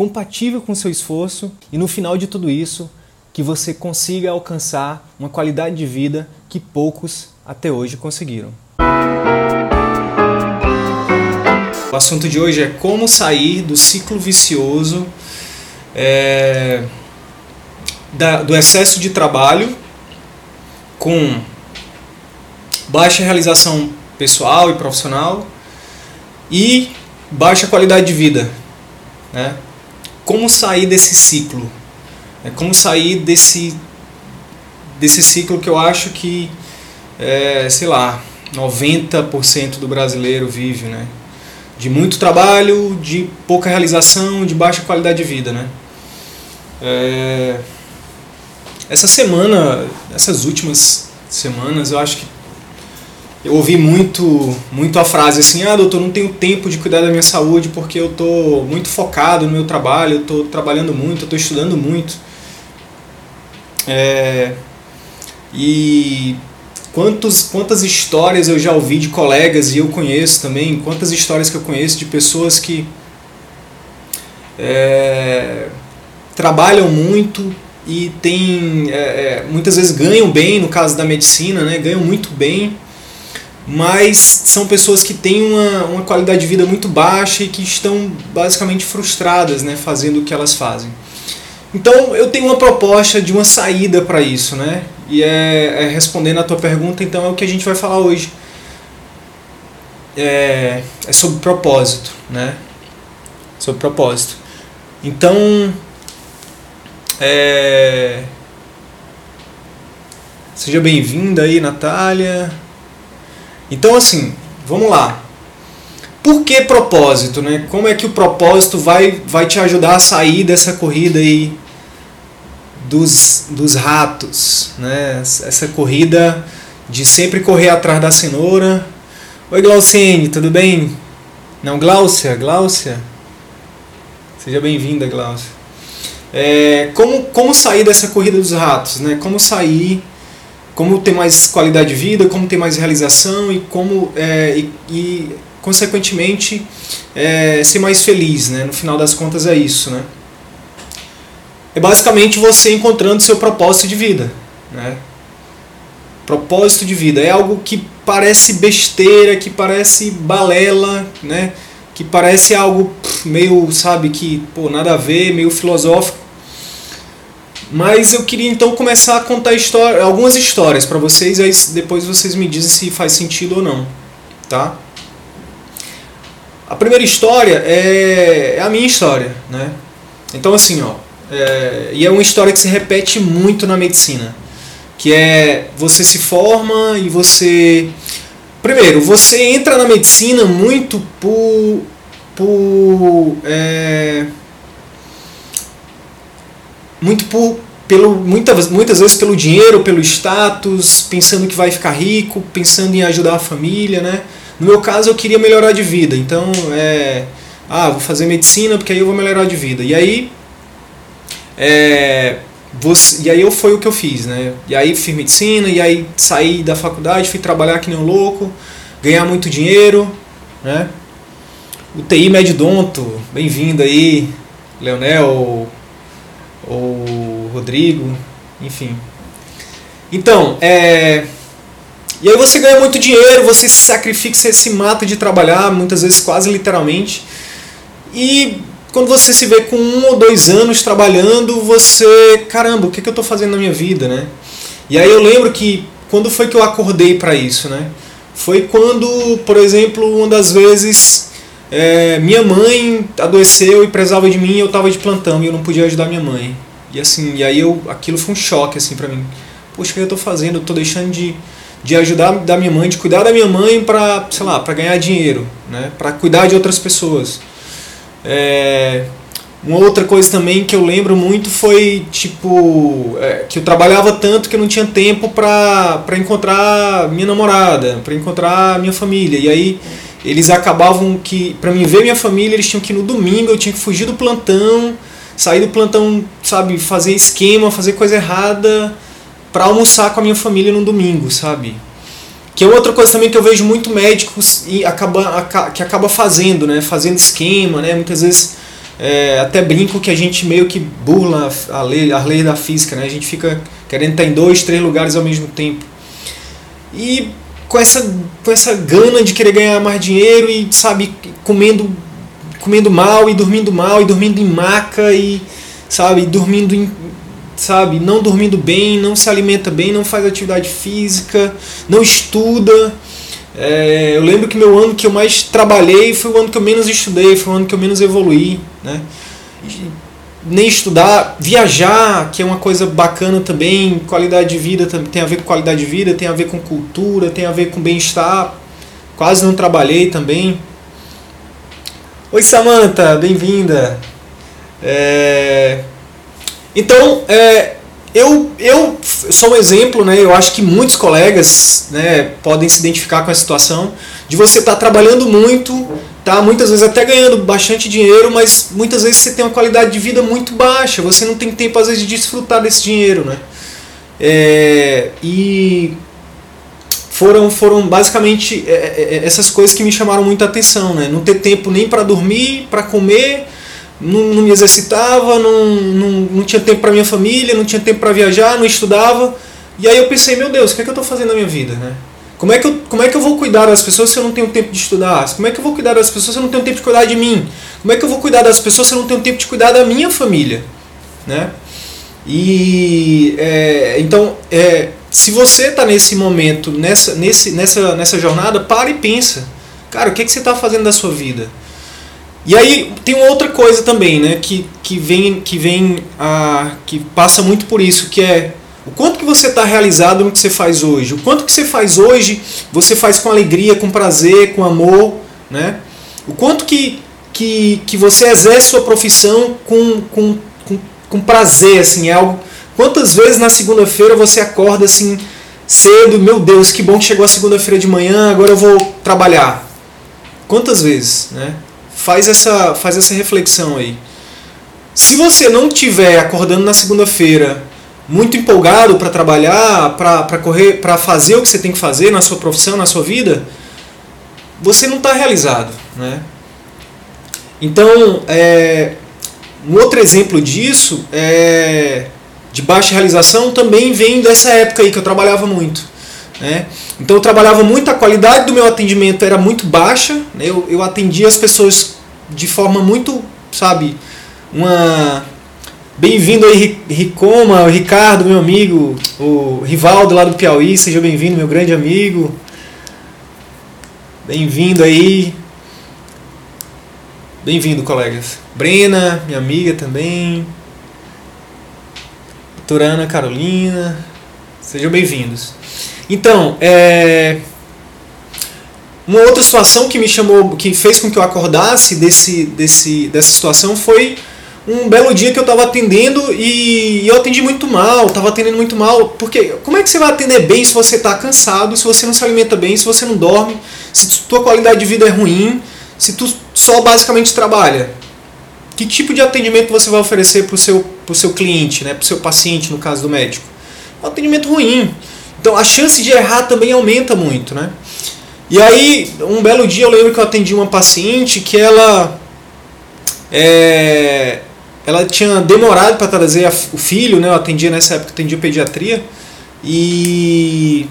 compatível com o seu esforço e no final de tudo isso que você consiga alcançar uma qualidade de vida que poucos até hoje conseguiram. O assunto de hoje é como sair do ciclo vicioso é, da, do excesso de trabalho com baixa realização pessoal e profissional e baixa qualidade de vida. Né? Como sair desse ciclo? É como sair desse, desse ciclo que eu acho que, é, sei lá, 90% do brasileiro vive, né? de muito trabalho, de pouca realização, de baixa qualidade de vida, né? É... Essa semana, essas últimas semanas, eu acho que eu ouvi muito, muito a frase assim: ah, doutor, não tenho tempo de cuidar da minha saúde porque eu estou muito focado no meu trabalho, eu estou trabalhando muito, eu estou estudando muito. É... E Quantos, quantas histórias eu já ouvi de colegas e eu conheço também, quantas histórias que eu conheço de pessoas que é, trabalham muito e tem, é, é, muitas vezes ganham bem, no caso da medicina, né, ganham muito bem, mas são pessoas que têm uma, uma qualidade de vida muito baixa e que estão basicamente frustradas né, fazendo o que elas fazem. Então eu tenho uma proposta de uma saída para isso, né? E é, é, respondendo a tua pergunta, então é o que a gente vai falar hoje. É, é sobre propósito, né? Sobre propósito. Então, é, seja bem-vinda aí, Natália. Então, assim, vamos lá. Por que propósito, né? Como é que o propósito vai, vai te ajudar a sair dessa corrida aí dos, dos ratos, né? Essa corrida de sempre correr atrás da cenoura. Oi Glauciene, tudo bem? Não, Gláucia, Gláucia. Seja bem-vinda, Gláucia. É, como, como sair dessa corrida dos ratos, né? Como sair, como ter mais qualidade de vida, como ter mais realização e como é, e, e consequentemente, é, ser mais feliz, né? No final das contas é isso, né? É basicamente você encontrando seu propósito de vida, né? Propósito de vida é algo que parece besteira, que parece balela, né? Que parece algo meio, sabe, que pô, nada a ver, meio filosófico. Mas eu queria então começar a contar algumas histórias para vocês, aí depois vocês me dizem se faz sentido ou não, tá? A primeira história é, é a minha história, né? Então assim, ó, é, e é uma história que se repete muito na medicina, que é você se forma e você primeiro você entra na medicina muito por por é, muito por pelo muitas muitas vezes pelo dinheiro, pelo status, pensando que vai ficar rico, pensando em ajudar a família, né? No meu caso, eu queria melhorar de vida, então é. Ah, vou fazer medicina porque aí eu vou melhorar de vida. E aí. É, você, e aí eu foi o que eu fiz, né? E aí fiz medicina, e aí saí da faculdade, fui trabalhar que nem um louco, ganhar muito dinheiro, né? O TI Medidonto, bem-vindo aí, Leonel ou, Rodrigo, enfim. Então, é, e aí você ganha muito dinheiro, você se sacrifica, você se mata de trabalhar, muitas vezes quase literalmente. E quando você se vê com um ou dois anos trabalhando, você, caramba, o que, é que eu estou fazendo na minha vida, né? E aí eu lembro que quando foi que eu acordei para isso, né? Foi quando, por exemplo, uma das vezes é, minha mãe adoeceu e precisava de mim, eu estava de plantão e eu não podia ajudar minha mãe. E assim, e aí eu, aquilo foi um choque assim para mim. Poxa, o que eu estou fazendo? Eu estou deixando de de ajudar da minha mãe, de cuidar da minha mãe para, sei lá, para ganhar dinheiro, né? Para cuidar de outras pessoas. É, Uma outra coisa também que eu lembro muito foi, tipo, é, que eu trabalhava tanto que eu não tinha tempo pra encontrar minha namorada, pra encontrar minha família. E aí eles acabavam que, pra mim ver minha família, eles tinham que ir no domingo, eu tinha que fugir do plantão, sair do plantão, sabe, fazer esquema, fazer coisa errada pra almoçar com a minha família no domingo, sabe? Que é outra coisa também que eu vejo muito médicos e acaba, que acaba fazendo, né? Fazendo esquema, né? Muitas vezes é, até brinco que a gente meio que burla a lei, a lei da física, né? A gente fica querendo estar em dois, três lugares ao mesmo tempo. E com essa, com essa gana de querer ganhar mais dinheiro e, sabe, comendo, comendo mal e dormindo mal e dormindo em maca e, sabe, dormindo em, sabe, não dormindo bem, não se alimenta bem, não faz atividade física, não estuda é, eu lembro que meu ano que eu mais trabalhei foi o ano que eu menos estudei, foi o ano que eu menos evoluí. Né? Nem estudar, viajar, que é uma coisa bacana também, qualidade de vida tem a ver com qualidade de vida, tem a ver com cultura, tem a ver com bem-estar. Quase não trabalhei também. Oi Samantha, bem-vinda. É... Então, é, eu, eu sou um exemplo, né? Eu acho que muitos colegas né, podem se identificar com a situação de você estar tá trabalhando muito, tá? Muitas vezes até ganhando bastante dinheiro, mas muitas vezes você tem uma qualidade de vida muito baixa. Você não tem tempo às vezes de desfrutar desse dinheiro, né? É, e foram foram basicamente é, é, é essas coisas que me chamaram muita atenção, né? Não ter tempo nem para dormir, para comer não, não me exercitava, não, não, não tinha tempo para minha família, não tinha tempo para viajar, não estudava. E aí eu pensei, meu Deus, o que é que eu estou fazendo na minha vida? Né? Como, é que eu, como é que eu vou cuidar das pessoas se eu não tenho tempo de estudar? Como é que eu vou cuidar das pessoas se eu não tenho tempo de cuidar de mim? Como é que eu vou cuidar das pessoas se eu não tenho tempo de cuidar da minha família? Né? E é, então, é, se você está nesse momento, nessa, nesse, nessa, nessa jornada, para e pensa. Cara, o que, é que você está fazendo da sua vida? E aí tem uma outra coisa também, né, que, que vem que vem a que passa muito por isso, que é o quanto que você está realizado no que você faz hoje. O quanto que você faz hoje, você faz com alegria, com prazer, com amor, né? O quanto que, que, que você exerce sua profissão com, com, com, com prazer, assim, é algo... Quantas vezes na segunda-feira você acorda assim cedo, meu Deus, que bom que chegou a segunda-feira de manhã, agora eu vou trabalhar. Quantas vezes, né? faz essa, faz essa reflexão aí. Se você não tiver acordando na segunda-feira muito empolgado para trabalhar, para correr, para fazer o que você tem que fazer na sua profissão, na sua vida, você não está realizado, né? Então, é, um outro exemplo disso é de baixa realização também vem dessa época aí que eu trabalhava muito. Né? Então eu trabalhava muito, a qualidade do meu atendimento era muito baixa, né? eu, eu atendia as pessoas de forma muito, sabe, uma. Bem-vindo aí, Ricoma, o Ricardo, meu amigo, o Rivaldo lá do Piauí, seja bem-vindo, meu grande amigo. Bem-vindo aí. Bem-vindo, colegas. Brena, minha amiga também. Turana Carolina. Sejam bem-vindos. Então, é, uma outra situação que me chamou, que fez com que eu acordasse desse, desse, dessa situação foi um belo dia que eu estava atendendo e eu atendi muito mal, estava atendendo muito mal, porque como é que você vai atender bem se você está cansado, se você não se alimenta bem, se você não dorme, se tua qualidade de vida é ruim, se tu só basicamente trabalha? Que tipo de atendimento você vai oferecer para o seu, pro seu cliente, né, para o seu paciente, no caso do médico? Um atendimento ruim. Então a chance de errar também aumenta muito, né? E aí, um belo dia eu lembro que eu atendi uma paciente que ela é, ela tinha demorado para trazer a, o filho, né? Eu atendia nessa época, atendia pediatria e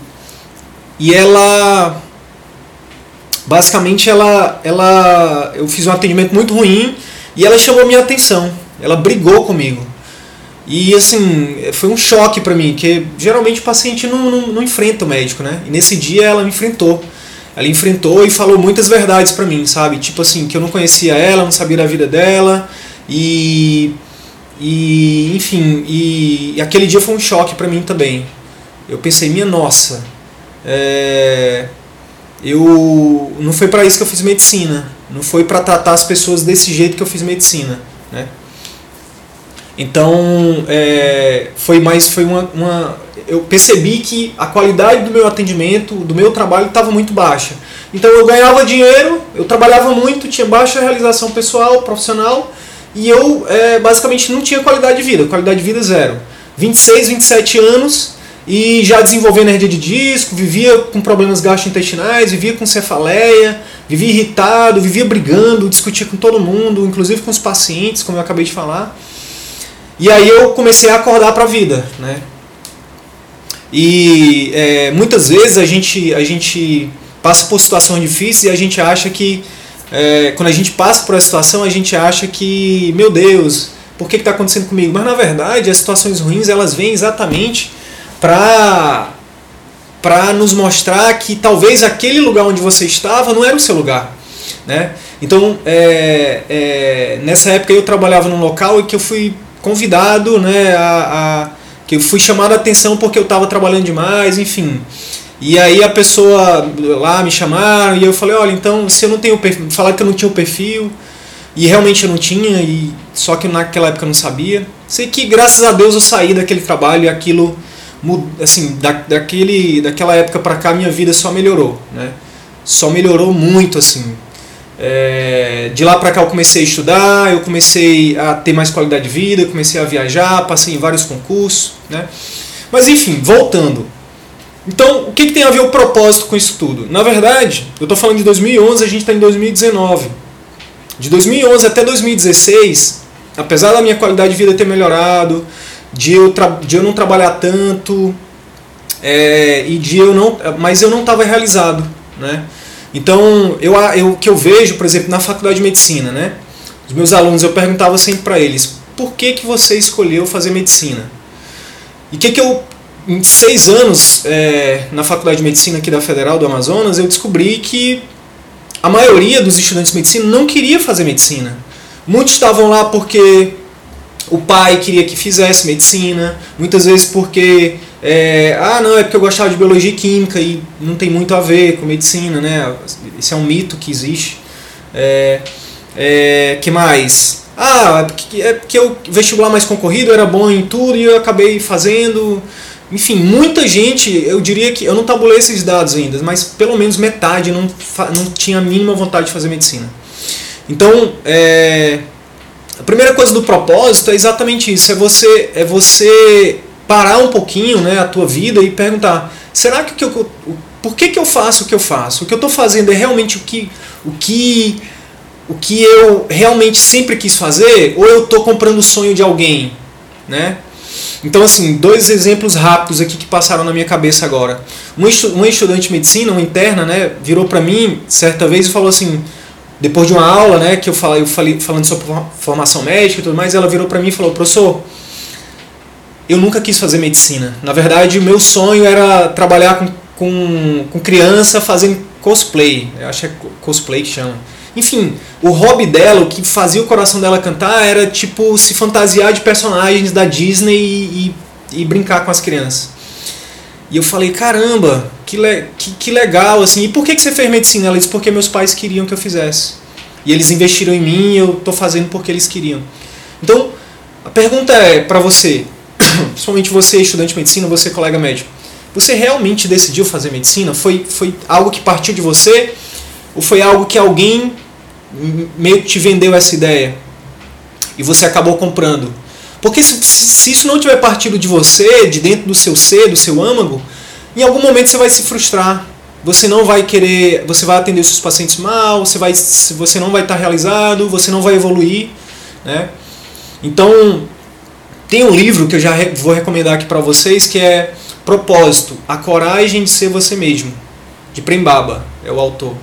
e ela basicamente ela ela eu fiz um atendimento muito ruim e ela chamou minha atenção. Ela brigou comigo. E assim, foi um choque para mim, que geralmente o paciente não, não, não, enfrenta o médico, né? E nesse dia ela me enfrentou. Ela enfrentou e falou muitas verdades para mim, sabe? Tipo assim, que eu não conhecia ela, não sabia da vida dela. E. E, enfim, e, e aquele dia foi um choque para mim também. Eu pensei, minha nossa, é, eu não foi para isso que eu fiz medicina, não foi para tratar as pessoas desse jeito que eu fiz medicina, né? Então, é, foi mais foi uma, uma, eu percebi que a qualidade do meu atendimento, do meu trabalho estava muito baixa. Então eu ganhava dinheiro, eu trabalhava muito, tinha baixa realização pessoal, profissional, e eu é, basicamente não tinha qualidade de vida, qualidade de vida zero. 26, 27 anos e já desenvolvendo hernia de disco, vivia com problemas gastrointestinais, vivia com cefaleia, vivia irritado, vivia brigando, discutia com todo mundo, inclusive com os pacientes, como eu acabei de falar. E aí eu comecei a acordar para a vida, né? E é, muitas vezes a gente, a gente passa por situações difíceis e a gente acha que, é, quando a gente passa por essa situação, a gente acha que, meu Deus, por que está acontecendo comigo? Mas na verdade, as situações ruins elas vêm exatamente para para nos mostrar que talvez aquele lugar onde você estava não era o seu lugar, né? Então, é, é, nessa época eu trabalhava num local e que eu fui convidado, né, a, a que eu fui chamado a atenção porque eu estava trabalhando demais, enfim. E aí a pessoa lá me chamaram e eu falei, olha, então se eu não tenho perfil, falaram que eu não tinha o perfil e realmente eu não tinha e só que naquela época eu não sabia. Sei que graças a Deus eu saí daquele trabalho e aquilo assim, da, daquele daquela época para cá minha vida só melhorou, né? Só melhorou muito assim. É, de lá para cá eu comecei a estudar, eu comecei a ter mais qualidade de vida, comecei a viajar, passei em vários concursos, né? Mas enfim, voltando. Então, o que, que tem a ver o propósito com isso tudo? Na verdade, eu estou falando de 2011, a gente está em 2019. De 2011 até 2016, apesar da minha qualidade de vida ter melhorado, de eu, de eu não trabalhar tanto, é, e de eu não, mas eu não estava realizado, né? Então, eu, eu, que eu vejo, por exemplo, na faculdade de medicina, né? Os meus alunos, eu perguntava sempre para eles, por que, que você escolheu fazer medicina? E o que, que eu, em seis anos é, na faculdade de medicina aqui da Federal do Amazonas, eu descobri que a maioria dos estudantes de medicina não queria fazer medicina. Muitos estavam lá porque o pai queria que fizesse medicina, muitas vezes porque é, ah, não, é porque eu gostava de biologia e química e não tem muito a ver com medicina, né? Esse é um mito que existe. É, é, que mais? Ah, é porque, é porque o vestibular mais concorrido era bom em tudo e eu acabei fazendo. Enfim, muita gente, eu diria que. Eu não tabulei esses dados ainda, mas pelo menos metade não, não tinha a mínima vontade de fazer medicina. Então, é, a primeira coisa do propósito é exatamente isso: é você, é você parar um pouquinho né, a tua vida e perguntar: será que o que eu, por que, que eu faço o que eu faço? O que eu estou fazendo é realmente o que, o que o que eu realmente sempre quis fazer ou eu estou comprando o sonho de alguém, né? Então assim, dois exemplos rápidos aqui que passaram na minha cabeça agora. Um estudante de medicina, uma interna, né, virou para mim certa vez e falou assim, depois de uma aula, né, que eu falei, eu falei falando sobre formação médica e tudo mais, ela virou para mim e falou: "Professor, eu nunca quis fazer medicina. Na verdade, o meu sonho era trabalhar com, com, com criança fazendo cosplay. Eu acho que é cosplay que chama. Enfim, o hobby dela, o que fazia o coração dela cantar era tipo se fantasiar de personagens da Disney e, e, e brincar com as crianças. E eu falei, caramba, que, le que, que, legal, assim, e por que, que você fez medicina? Ela disse, porque meus pais queriam que eu fizesse. E eles investiram em mim e eu tô fazendo porque eles queriam. Então, a pergunta é para você, principalmente você, estudante de medicina, você, colega médico, você realmente decidiu fazer medicina? Foi, foi algo que partiu de você? Ou foi algo que alguém meio que te vendeu essa ideia? E você acabou comprando? Porque se, se isso não tiver partido de você, de dentro do seu ser, do seu âmago, em algum momento você vai se frustrar. Você não vai querer, você vai atender os seus pacientes mal, você, vai, você não vai estar realizado, você não vai evoluir. Né? Então, tem um livro que eu já vou recomendar aqui para vocês que é Propósito, a coragem de ser você mesmo, de Prembaba, é o autor.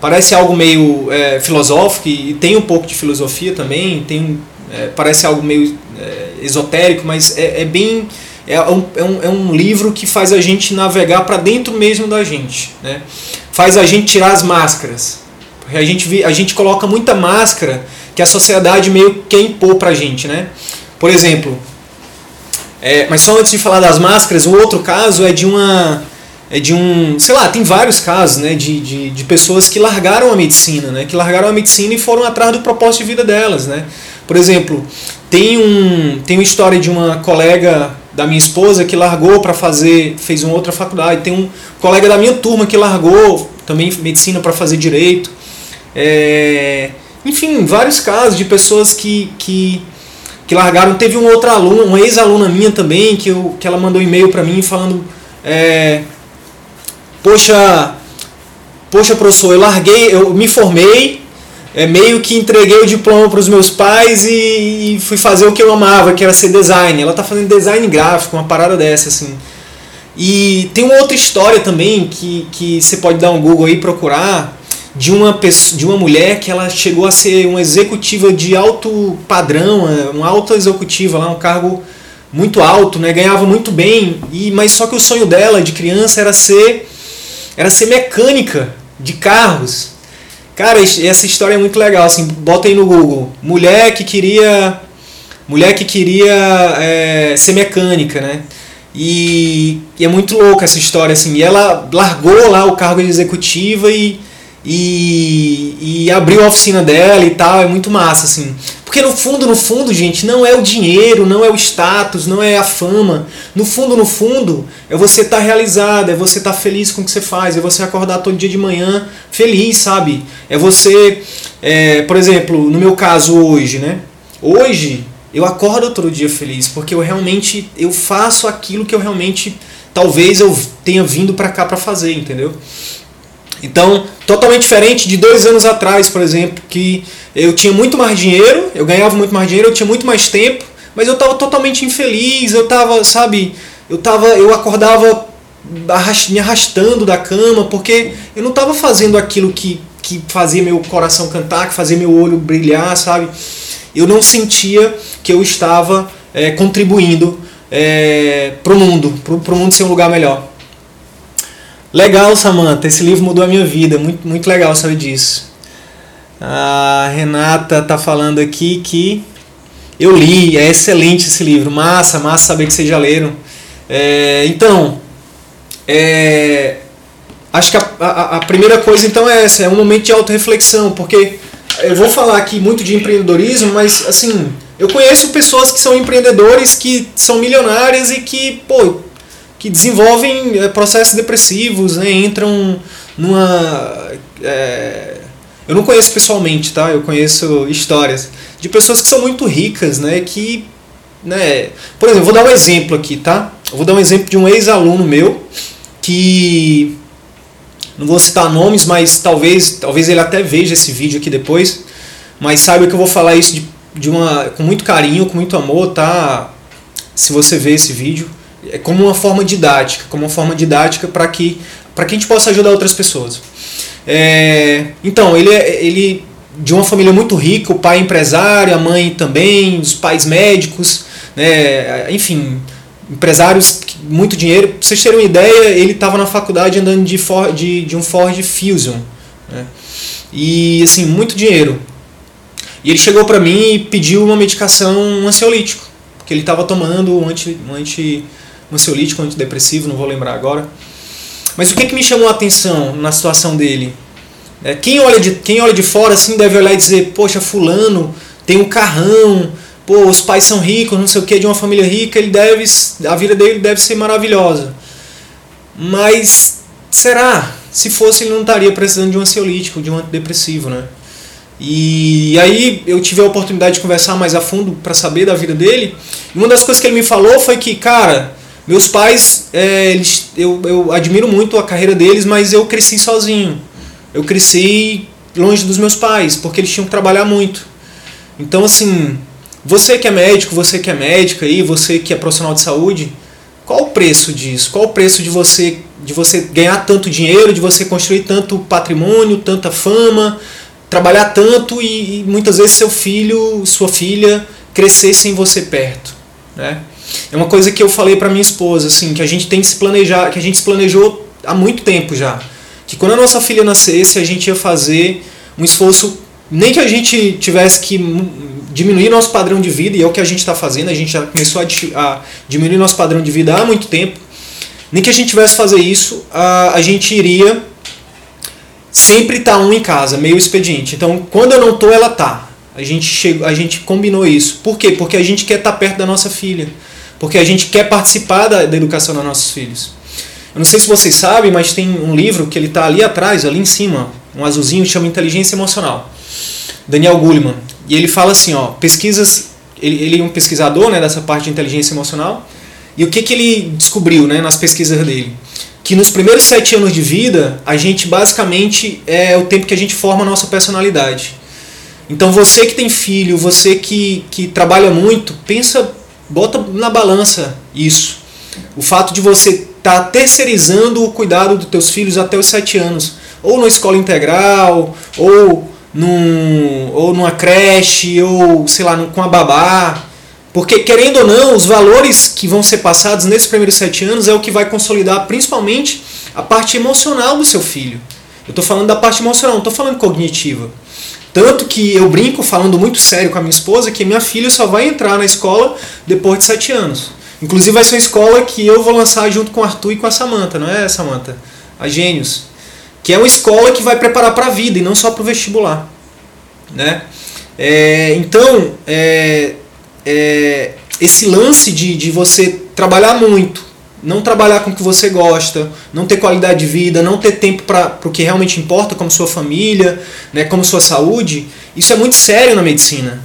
Parece algo meio é, filosófico e tem um pouco de filosofia também, tem, é, parece algo meio é, esotérico, mas é, é bem é um, é, um, é um livro que faz a gente navegar para dentro mesmo da gente, né? faz a gente tirar as máscaras. A gente, a gente coloca muita máscara que a sociedade meio quer impor para a gente, né? Por exemplo, é, mas só antes de falar das máscaras, o outro caso é de uma. É de um. Sei lá, tem vários casos né, de, de, de pessoas que largaram a medicina, né? Que largaram a medicina e foram atrás do propósito de vida delas. Né? Por exemplo, tem um tem uma história de uma colega da minha esposa que largou para fazer fez uma outra faculdade. Tem um colega da minha turma que largou também medicina para fazer direito. É, enfim, vários casos de pessoas que, que, que largaram. Teve um outro aluno, uma ex-aluna minha também, que, eu, que ela mandou um e-mail para mim falando: é, Poxa, poxa, professor, eu larguei, eu me formei, é, meio que entreguei o diploma para os meus pais e, e, fui fazer o que eu amava, que era ser design. Ela tá fazendo design gráfico, uma parada dessa, assim. E tem uma outra história também que, que você pode dar um Google aí procurar de uma pessoa, de uma mulher que ela chegou a ser uma executiva de alto padrão, é, uma alta executiva lá, um cargo muito alto, né? Ganhava muito bem, e mas só que o sonho dela de criança era ser era ser mecânica de carros. Cara, essa história é muito legal, assim, bota aí no Google. Mulher que queria mulher que queria é, ser mecânica, né? E, e, é muito louca essa história, assim. E ela largou lá o cargo de executiva e, e, e abriu a oficina dela e tal. É muito massa, assim. Porque no fundo, no fundo, gente, não é o dinheiro, não é o status, não é a fama. No fundo, no fundo, é você estar tá realizado, é você estar tá feliz com o que você faz, é você acordar todo dia de manhã feliz, sabe? É você, é, por exemplo, no meu caso hoje, né? Hoje eu acordo todo dia feliz porque eu realmente eu faço aquilo que eu realmente talvez eu tenha vindo para cá para fazer, entendeu? Então, totalmente diferente de dois anos atrás, por exemplo, que eu tinha muito mais dinheiro, eu ganhava muito mais dinheiro, eu tinha muito mais tempo, mas eu estava totalmente infeliz, eu estava, sabe, eu tava, eu acordava me arrastando da cama porque eu não estava fazendo aquilo que, que fazia meu coração cantar, que fazia meu olho brilhar, sabe? Eu não sentia que eu estava é, contribuindo é, para o mundo, para o mundo ser um lugar melhor. Legal, Samantha, esse livro mudou a minha vida, muito, muito legal saber disso. A Renata tá falando aqui que eu li, é excelente esse livro, massa, massa saber que vocês já leram. É, então, é, acho que a, a, a, primeira coisa então é essa, é um momento de autorreflexão, porque eu vou falar aqui muito de empreendedorismo, mas assim, eu conheço pessoas que são empreendedores que são milionárias e que, pô, que desenvolvem é, processos depressivos, né? Entram numa. É, eu não conheço pessoalmente, tá? Eu conheço histórias de pessoas que são muito ricas, né? Que. Né? Por exemplo, vou dar um exemplo aqui, tá? Eu vou dar um exemplo de um ex-aluno meu que. Não vou citar nomes, mas talvez, talvez ele até veja esse vídeo aqui depois. Mas saiba que eu vou falar isso de de uma com muito carinho, com muito amor, tá? Se você ver esse vídeo, como uma forma didática, como uma forma didática para que para que a gente possa ajudar outras pessoas. É, então ele é, ele de uma família muito rica, o pai é empresário, a mãe também, os pais médicos, né? Enfim, empresários muito dinheiro. Pra vocês terem uma ideia, ele estava na faculdade andando de, Ford, de, de um Ford Fusion. Né? E assim, muito dinheiro. E ele chegou para mim e pediu uma medicação, um ansiolítico, que ele estava tomando um, anti, um, anti, ansiolítico, antidepressivo, não vou lembrar agora. Mas o que, que me chamou a atenção na situação dele? É, quem, olha de, quem olha de fora assim deve olhar e dizer, poxa, fulano tem um carrão, pô, os pais são ricos, não sei o que, de uma família rica, ele deve, a vida dele deve ser maravilhosa. Mas será? Se fosse, ele não estaria precisando de um ansiolítico, de um antidepressivo, né? E aí eu tive a oportunidade de conversar mais a fundo para saber da vida dele. E uma das coisas que ele me falou foi que, cara, meus pais, é, eles, eu, eu admiro muito a carreira deles, mas eu cresci sozinho. Eu cresci longe dos meus pais, porque eles tinham que trabalhar muito. Então, assim, você que é médico, você que é médica aí, você que é profissional de saúde, qual o preço disso? Qual o preço de você de você ganhar tanto dinheiro, de você construir tanto patrimônio, tanta fama, trabalhar tanto e, e, muitas vezes seu filho, sua filha crescer sem você perto, né? É uma coisa que eu falei para minha esposa, assim, que a gente tem que se planejar, que a gente se planejou há muito tempo já, que quando a nossa filha nascesse a gente ia fazer um esforço, nem que a gente tivesse que diminuir nosso padrão de vida e é o que a gente está fazendo, a gente já começou a, a diminuir nosso padrão de vida há muito tempo, nem que a gente tivesse fazer isso, a, a gente iria sempre tá um em casa, meio expediente. Então, quando eu não tô, ela tá. A gente, chegou, a gente combinou isso. Por quê? Porque a gente quer estar perto da nossa filha. Porque a gente quer participar da, da educação dos nossos filhos. Eu não sei se vocês sabem, mas tem um livro que ele está ali atrás, ali em cima, um azulzinho, chama Inteligência Emocional. Daniel Goleman. E ele fala assim, ó, pesquisas, ele, ele é um pesquisador né, dessa parte de inteligência emocional, e o que, que ele descobriu né, nas pesquisas dele? Que nos primeiros sete anos de vida, a gente basicamente é o tempo que a gente forma a nossa personalidade. Então você que tem filho, você que, que trabalha muito, pensa, bota na balança isso. O fato de você estar tá terceirizando o cuidado dos teus filhos até os sete anos, ou na escola integral, ou num, ou numa creche, ou sei lá, com a babá. Porque, querendo ou não, os valores que vão ser passados nesses primeiros sete anos é o que vai consolidar principalmente a parte emocional do seu filho. Eu estou falando da parte emocional, não estou falando cognitiva. Tanto que eu brinco falando muito sério com a minha esposa que minha filha só vai entrar na escola depois de sete anos. Inclusive vai ser uma escola que eu vou lançar junto com o Arthur e com a Samanta, não é, Samanta? A Gênios. Que é uma escola que vai preparar para a vida e não só para o vestibular. Né? É, então, é, é, esse lance de, de você trabalhar muito, não trabalhar com o que você gosta, não ter qualidade de vida, não ter tempo para o que realmente importa, como sua família, né, como sua saúde, isso é muito sério na medicina.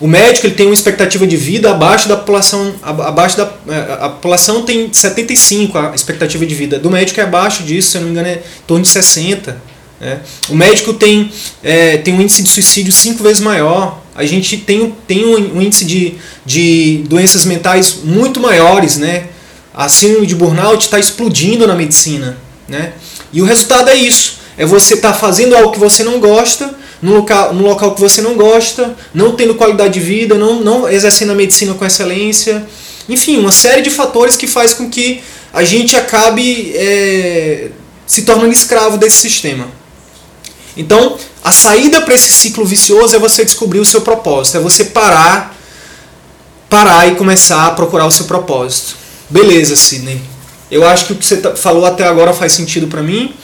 O médico ele tem uma expectativa de vida abaixo da população, abaixo da é, a população tem 75 a expectativa de vida. Do médico é abaixo disso, se eu não me engano é em torno de 60. Né? O médico tem, é, tem um índice de suicídio cinco vezes maior. A gente tem, tem um, um índice de, de doenças mentais muito maiores, né? A síndrome de burnout está explodindo na medicina. Né? E o resultado é isso. É você estar tá fazendo algo que você não gosta, no local, no local que você não gosta, não tendo qualidade de vida, não, não exercendo a medicina com excelência. Enfim, uma série de fatores que faz com que a gente acabe é, se tornando escravo desse sistema. Então, a saída para esse ciclo vicioso é você descobrir o seu propósito, é você parar, parar e começar a procurar o seu propósito. Beleza, Sidney. Eu acho que o que você tá, falou até agora faz sentido para mim.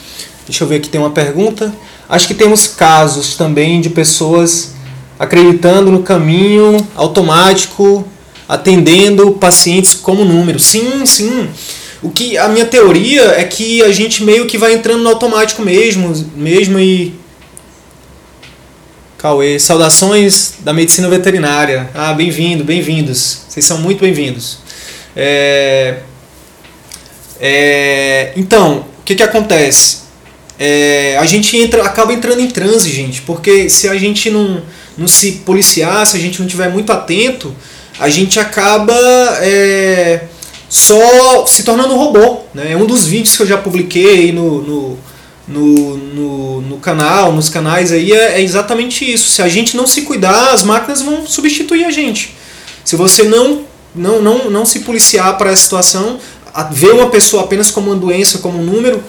Deixa eu ver aqui, tem uma pergunta. Acho que temos casos também de pessoas acreditando no caminho automático, atendendo pacientes como número. Sim, sim. O que a minha teoria é que a gente meio que vai entrando no automático mesmo, mesmo e Cauê, saudações da medicina veterinária. Ah, bem-vindo, bem-vindos. Vocês são muito bem-vindos. É, é, então, o que, que acontece? É, a gente entra, acaba entrando em transe, gente, porque se a gente não, não se policiar, se a gente não tiver muito atento, a gente acaba é, só se tornando um robô. Né? É um dos vídeos que eu já publiquei no, no, no, no, no canal, nos canais aí, é, é exatamente isso. Se a gente não se cuidar, as máquinas vão substituir a gente. Se você não não, não, não se policiar para essa situação, ver uma pessoa apenas como uma doença, como um número,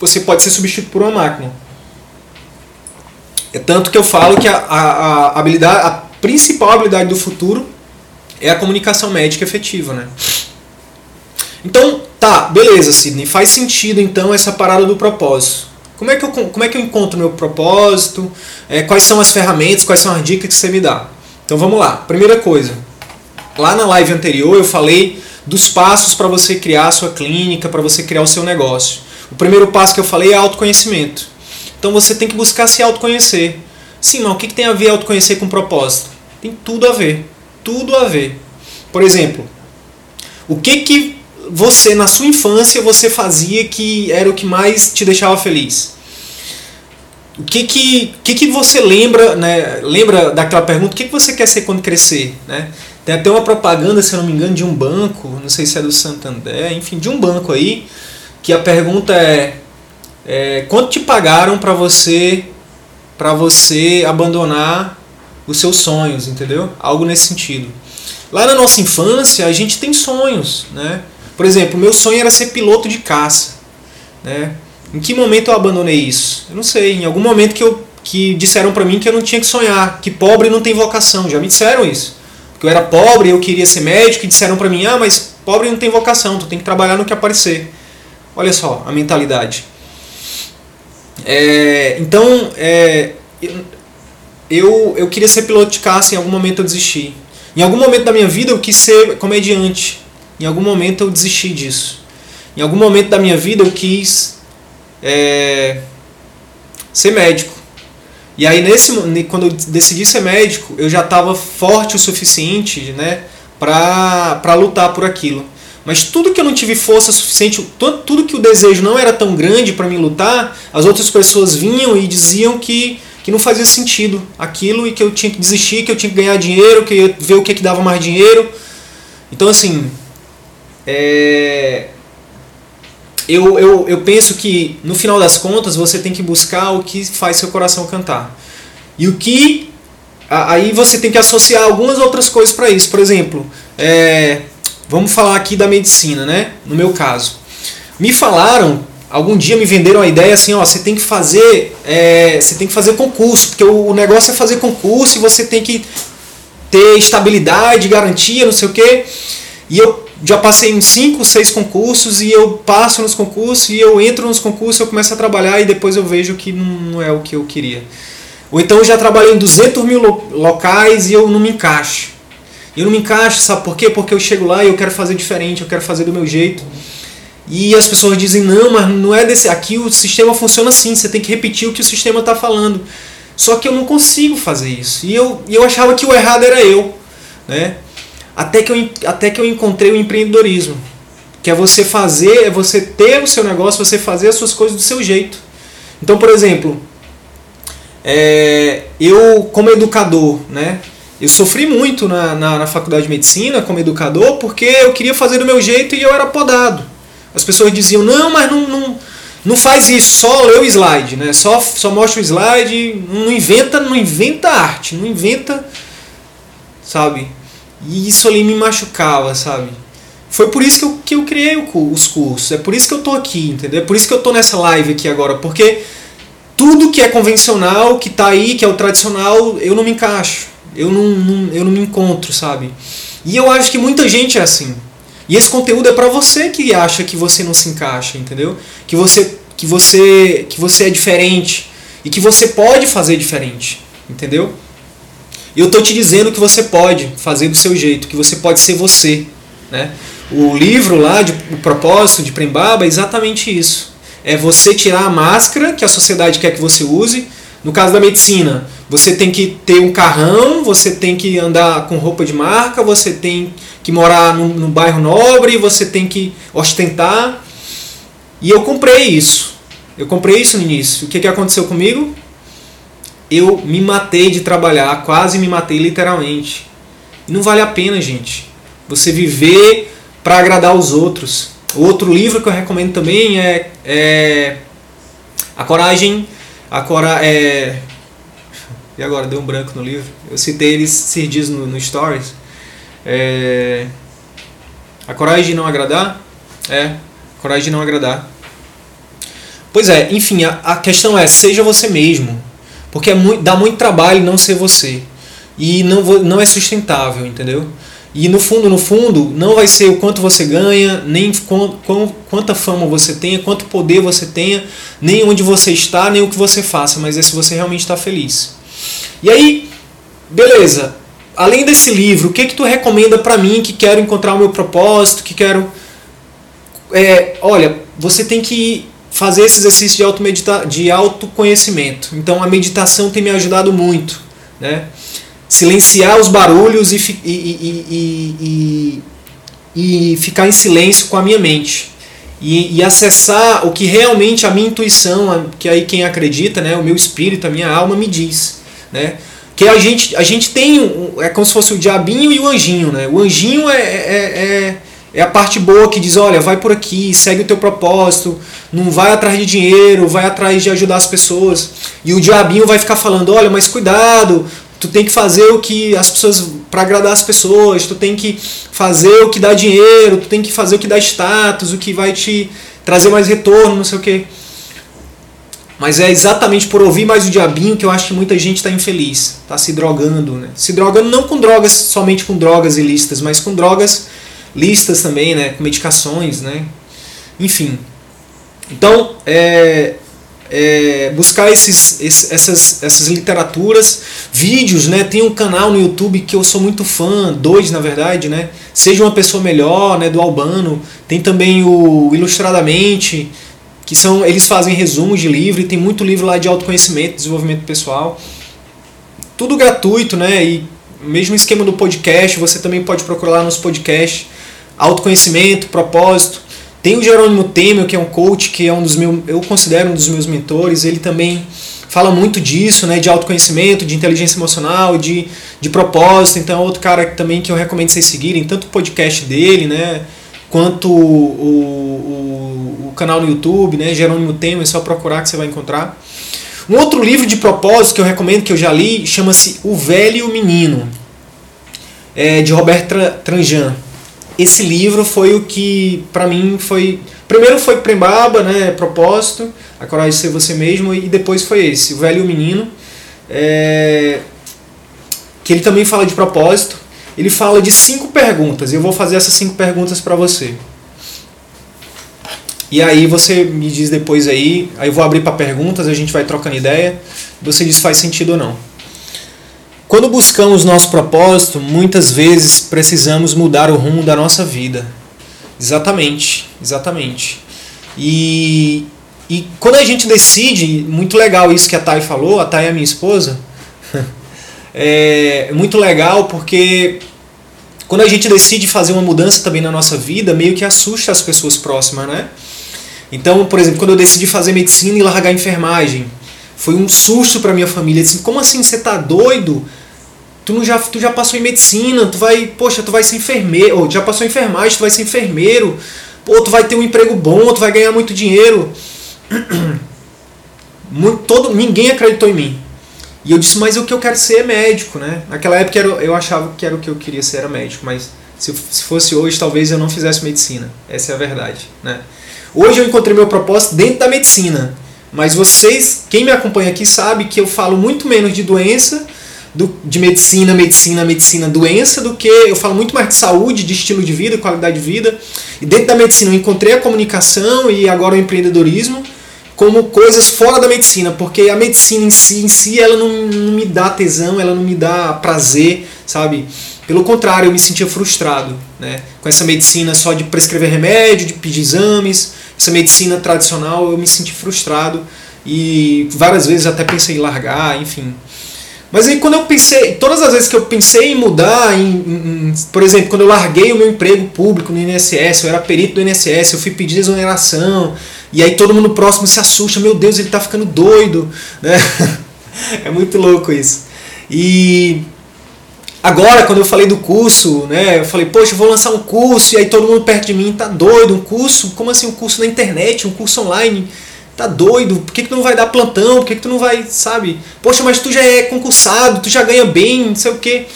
você pode ser substituído por uma máquina. É tanto que eu falo que a, a, a, habilidade, a principal habilidade do futuro é a comunicação médica efetiva, né? Então, tá, beleza, Sidney, faz sentido então essa parada do propósito. Como é que eu, como é que eu encontro meu propósito? É, quais são as ferramentas, quais são as dicas que você me dá? Então vamos lá. Primeira coisa, Lá na live anterior eu falei dos passos para você criar a sua clínica, para você criar o seu negócio. O primeiro passo que eu falei é autoconhecimento. Então você tem que buscar se autoconhecer. Sim, mas o que, tem a ver autoconhecer com propósito? Tem tudo a ver. Tudo a ver. Por exemplo, o que que você na sua infância você fazia que era o que mais te deixava feliz? O que que, que, que você lembra, né? Lembra daquela pergunta, o que, que você quer ser quando crescer? Né? Tem até uma propaganda, se eu não me engano, de um banco, não sei se é do Santander, enfim, de um banco aí, que a pergunta é, é quanto te pagaram para você para você abandonar os seus sonhos, entendeu? Algo nesse sentido. Lá na nossa infância, a gente tem sonhos, né? Por exemplo, meu sonho era ser piloto de caça, né? Em que momento eu abandonei isso? Eu não sei. Em algum momento que eu que disseram para mim que eu não tinha que sonhar, que pobre não tem vocação. Já me disseram isso que eu era pobre eu queria ser médico e disseram para mim: "Ah, mas pobre não tem vocação, tu tem que trabalhar no que aparecer". Olha só a mentalidade. É, então, é, eu, eu queria ser piloto de caça, em algum momento eu desisti. Em algum momento da minha vida eu quis ser comediante. Em algum momento eu desisti disso. Em algum momento da minha vida eu quis é, ser médico. E aí nesse quando eu decidi ser médico, eu já estava forte o suficiente, né, para lutar por aquilo. Mas tudo que eu não tive força suficiente, tudo que o desejo não era tão grande para mim lutar, as outras pessoas vinham e diziam que, que não fazia sentido aquilo e que eu tinha que desistir, que eu tinha que ganhar dinheiro, que eu ia ver o que, que dava mais dinheiro. Então, assim, é, eu, eu, eu penso que no final das contas você tem que buscar o que faz seu coração cantar. E o que. Aí você tem que associar algumas outras coisas para isso. Por exemplo, é, vamos falar aqui da medicina, né? No meu caso. Me falaram, algum dia me venderam a ideia assim, ó, você tem que fazer. É, você tem que fazer concurso, porque o, negócio é fazer concurso e você tem que ter estabilidade, garantia, não sei o quê. E eu já passei em 5, 6 concursos e eu passo nos concursos e eu entro nos concursos, eu começo a trabalhar e depois eu vejo que não é o que eu queria. Ou então eu já trabalhei em 200 mil locais e eu não me encaixo. Eu não me encaixo, sabe por quê? Porque eu chego lá e eu quero fazer diferente, eu quero fazer do meu jeito. E as pessoas dizem, não, mas não é desse. Aqui o sistema funciona assim, você tem que repetir o que o sistema está falando. Só que eu não consigo fazer isso. E eu, eu achava que o errado era eu. Né? Até que, eu, até que eu encontrei o empreendedorismo. Que é você fazer, é você ter o seu negócio, você fazer as suas coisas do seu jeito. Então, por exemplo, é, eu como educador, né? Eu sofri muito na, na, na, faculdade de medicina como educador porque eu queria fazer do meu jeito e eu era podado. As pessoas diziam, não, mas não, não, não faz isso, só lê o slide, né? Só, só mostra o slide, não inventa, não inventa arte, não inventa, sabe? E isso ali me machucava, sabe? Foi por isso que eu, que eu criei os cursos. É por isso que eu tô aqui, entendeu? É por isso que eu tô nessa live aqui agora. Porque tudo que é convencional, que tá aí, que é o tradicional, eu não me encaixo. Eu não, não eu não me encontro, sabe? E eu acho que muita gente é assim. E esse conteúdo é para você que acha que você não se encaixa, entendeu? Que você que você que você é diferente e que você pode fazer diferente, entendeu? Eu estou te dizendo que você pode fazer do seu jeito, que você pode ser você. Né? O livro lá, de, o propósito de Prembaba é exatamente isso. É você tirar a máscara que a sociedade quer que você use. No caso da medicina, você tem que ter um carrão, você tem que andar com roupa de marca, você tem que morar num, num bairro nobre, você tem que ostentar. E eu comprei isso. Eu comprei isso no início. O que, que aconteceu comigo? Eu me matei de trabalhar, quase me matei literalmente. E não vale a pena, gente. Você viver para agradar os outros. Outro livro que eu recomendo também é, é A Coragem. A Cora, é, e agora deu um branco no livro. Eu citei ele esses dias no, no Stories. É, a Coragem de Não Agradar. É, Coragem de Não Agradar. Pois é, enfim, a, a questão é: seja você mesmo porque é muito, dá muito trabalho não ser você. E não, não é sustentável, entendeu? E no fundo, no fundo, não vai ser o quanto você ganha, nem com, com, quanta fama você tenha, quanto poder você tenha, nem onde você está, nem o que você faça, mas é se você realmente está feliz. E aí, beleza. Além desse livro, o que que tu recomenda para mim que quero encontrar o meu propósito, que quero é, olha, você tem que fazer esse exercício de, auto de autoconhecimento. Então a meditação tem me ajudado muito. Né? Silenciar os barulhos e, e, e, e, ficar em silêncio com a minha mente. E, acessar o que realmente a minha intuição, que aí quem acredita, né, o meu espírito, a minha alma me diz. Né? Que a gente, a gente tem, é como se fosse o diabinho e o anjinho. Né? O anjinho é, é, é é a parte boa que diz, olha, vai por aqui, segue o teu propósito, não vai atrás de dinheiro, vai atrás de ajudar as pessoas. E o diabinho vai ficar falando, olha, mas cuidado, tu tem que fazer o que as pessoas para agradar as pessoas, tu tem que fazer o que dá dinheiro, tu tem que fazer o que dá status, o que vai te trazer mais retorno, não sei o quê. Mas é exatamente por ouvir mais o diabinho que eu acho que muita gente está infeliz, está se drogando, né? Se drogando não com drogas, somente com drogas ilícitas, mas com drogas listas também, né, com medicações, né, enfim. Então, é, é, buscar esses, esses, essas, essas literaturas, vídeos, né? Tem um canal no YouTube que eu sou muito fã, dois na verdade, né? Seja uma pessoa melhor, né? Do Albano. Tem também o Ilustradamente, que são eles fazem resumos de livro e tem muito livro lá de autoconhecimento, desenvolvimento pessoal. Tudo gratuito, né? E mesmo esquema do podcast, você também pode procurar lá nos podcasts autoconhecimento, propósito. Tem o Jerônimo Temer, que é um coach, que é um dos meus, eu considero um dos meus mentores. Ele também fala muito disso, né, de autoconhecimento, de inteligência emocional, de, de propósito. Então é outro cara também que eu recomendo vocês seguirem, tanto o podcast dele, né, quanto o, o, o canal no YouTube, né, Jerônimo Temer, é só procurar que você vai encontrar. Um outro livro de propósito que eu recomendo, que eu já li, chama-se O Velho e o Menino, é de Roberto Tranjan esse livro foi o que para mim foi primeiro foi Prembaba, né, propósito, a coragem de ser você mesmo e depois foi esse, o velho menino, é, que ele também fala de propósito. Ele fala de cinco perguntas. E eu vou fazer essas cinco perguntas para você. E aí você me diz depois aí, aí eu vou abrir para perguntas, a gente vai trocando ideia. Você diz se faz sentido ou não. Quando buscamos nosso propósito, muitas vezes precisamos mudar o rumo da nossa vida. Exatamente, exatamente. E, e quando a gente decide, muito legal isso que a Thay falou, a Thay é minha esposa, é muito legal porque quando a gente decide fazer uma mudança também na nossa vida, meio que assusta as pessoas próximas, né? Então, por exemplo, quando eu decidi fazer medicina e largar enfermagem, foi um susto para minha família. Disse, como assim você tá doido? Tu, não já, tu já passou em medicina, tu vai, poxa, tu vai ser enfermeiro, ou já passou em enfermagem, tu vai ser enfermeiro, pô, tu vai ter um emprego bom, tu vai ganhar muito dinheiro. Muito, todo, ninguém acreditou em mim. E eu disse, mas o que eu quero ser é médico, né? Naquela época eu, eu achava que era o que eu queria ser, era médico, mas se, se fosse hoje, talvez eu não fizesse medicina. Essa é a verdade, né? Hoje eu encontrei meu propósito dentro da medicina. Mas vocês, quem me acompanha aqui sabe que eu falo muito menos de doença do, de medicina, medicina, medicina, doença, do que eu falo muito mais de saúde, de estilo de vida, qualidade de vida. E dentro da medicina eu encontrei a comunicação e agora o empreendedorismo como coisas fora da medicina, porque a medicina em si, em si ela não, não me dá tesão, ela não me dá prazer, sabe? Pelo contrário, eu me sentia frustrado né? com essa medicina só de prescrever remédio, de pedir exames, essa medicina tradicional eu me senti frustrado e várias vezes até pensei em largar, enfim. Mas aí quando eu pensei, todas as vezes que eu pensei em mudar, em, em, por exemplo, quando eu larguei o meu emprego público no INSS, eu era perito do INSS, eu fui pedir exoneração, e aí todo mundo próximo se assusta, meu Deus, ele está ficando doido, né? é muito louco isso. E agora, quando eu falei do curso, né, eu falei, poxa, eu vou lançar um curso, e aí todo mundo perto de mim tá doido, um curso, como assim um curso na internet, um curso online? Tá doido, por que, que tu não vai dar plantão, por que, que tu não vai, sabe? Poxa, mas tu já é concursado, tu já ganha bem, não sei o quê.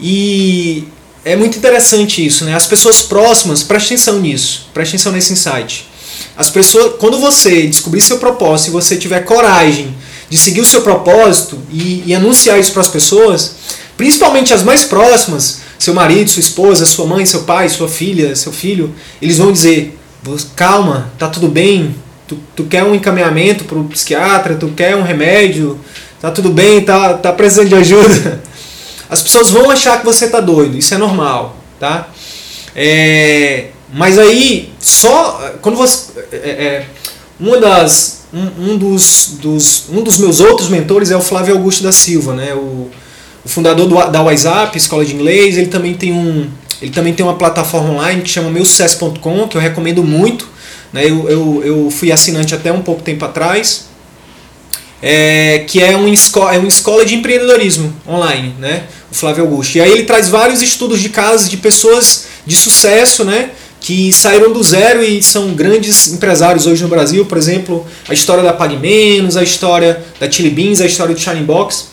E é muito interessante isso, né? As pessoas próximas, preste atenção nisso, preste atenção nesse insight. As pessoas, quando você descobrir seu propósito e você tiver coragem de seguir o seu propósito e, e anunciar isso para as pessoas, principalmente as mais próximas, seu marido, sua esposa, sua mãe, seu pai, sua filha, seu filho, eles vão dizer: calma, tá tudo bem, tu, tu quer um encaminhamento para o psiquiatra, tu quer um remédio, tá tudo bem, tá, tá precisando de ajuda. As pessoas vão achar que você tá doido, isso é normal, tá? É, mas aí, só quando você. É, é, uma das, um, um, dos, dos, um dos meus outros mentores é o Flávio Augusto da Silva, né? o, o fundador do, da WhatsApp, escola de inglês. Ele também tem um, ele também tem uma plataforma online que chama meusucesso.com, que eu recomendo muito. Né? Eu, eu, eu fui assinante até um pouco tempo atrás, é, que é, um é uma escola de empreendedorismo online, né? o Flávio Augusto. E aí ele traz vários estudos de casos de pessoas de sucesso, né? que saíram do zero e são grandes empresários hoje no Brasil, por exemplo, a história da Pague a história da Chili Beans, a história do Shining Box.